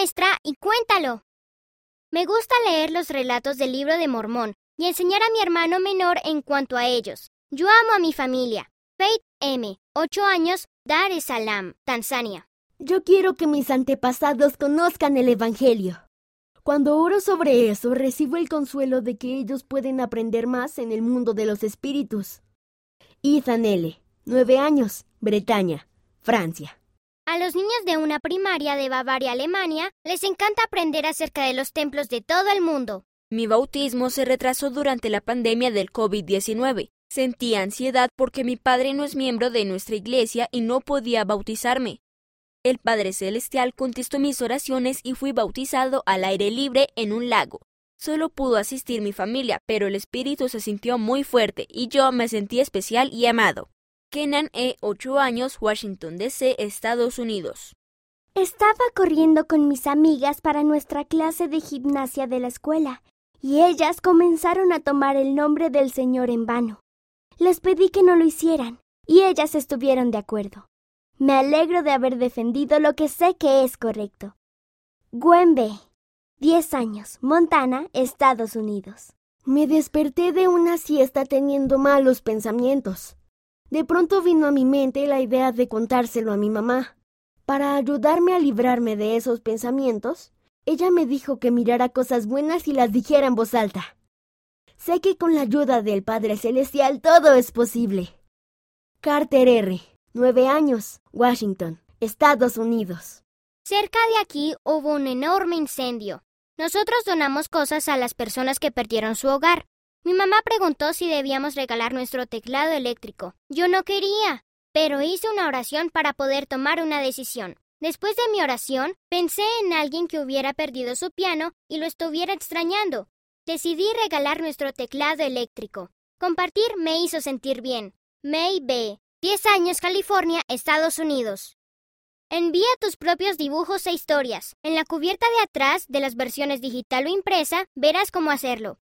muestra y cuéntalo. Me gusta leer los relatos del libro de Mormón y enseñar a mi hermano menor en cuanto a ellos. Yo amo a mi familia. Faith M., 8 años, Dar es Salaam, Tanzania. Yo quiero que mis antepasados conozcan el Evangelio. Cuando oro sobre eso, recibo el consuelo de que ellos pueden aprender más en el mundo de los espíritus. Ethan L., 9 años, Bretaña, Francia. A los niños de una primaria de Bavaria, Alemania, les encanta aprender acerca de los templos de todo el mundo. Mi bautismo se retrasó durante la pandemia del COVID-19. Sentí ansiedad porque mi padre no es miembro de nuestra iglesia y no podía bautizarme. El Padre Celestial contestó mis oraciones y fui bautizado al aire libre en un lago. Solo pudo asistir mi familia, pero el espíritu se sintió muy fuerte y yo me sentí especial y amado. Kenan E., 8 años, Washington, D.C., Estados Unidos. Estaba corriendo con mis amigas para nuestra clase de gimnasia de la escuela y ellas comenzaron a tomar el nombre del Señor en vano. Les pedí que no lo hicieran, y ellas estuvieron de acuerdo. Me alegro de haber defendido lo que sé que es correcto. Gwen B. 10 años, Montana, Estados Unidos. Me desperté de una siesta teniendo malos pensamientos. De pronto vino a mi mente la idea de contárselo a mi mamá. Para ayudarme a librarme de esos pensamientos, ella me dijo que mirara cosas buenas y las dijera en voz alta. Sé que con la ayuda del Padre Celestial todo es posible. Carter R., nueve años, Washington, Estados Unidos. Cerca de aquí hubo un enorme incendio. Nosotros donamos cosas a las personas que perdieron su hogar. Mi mamá preguntó si debíamos regalar nuestro teclado eléctrico. Yo no quería, pero hice una oración para poder tomar una decisión. Después de mi oración, pensé en alguien que hubiera perdido su piano y lo estuviera extrañando. Decidí regalar nuestro teclado eléctrico. Compartir me hizo sentir bien. May B. 10 años, California, Estados Unidos. Envía tus propios dibujos e historias. En la cubierta de atrás de las versiones digital o impresa verás cómo hacerlo.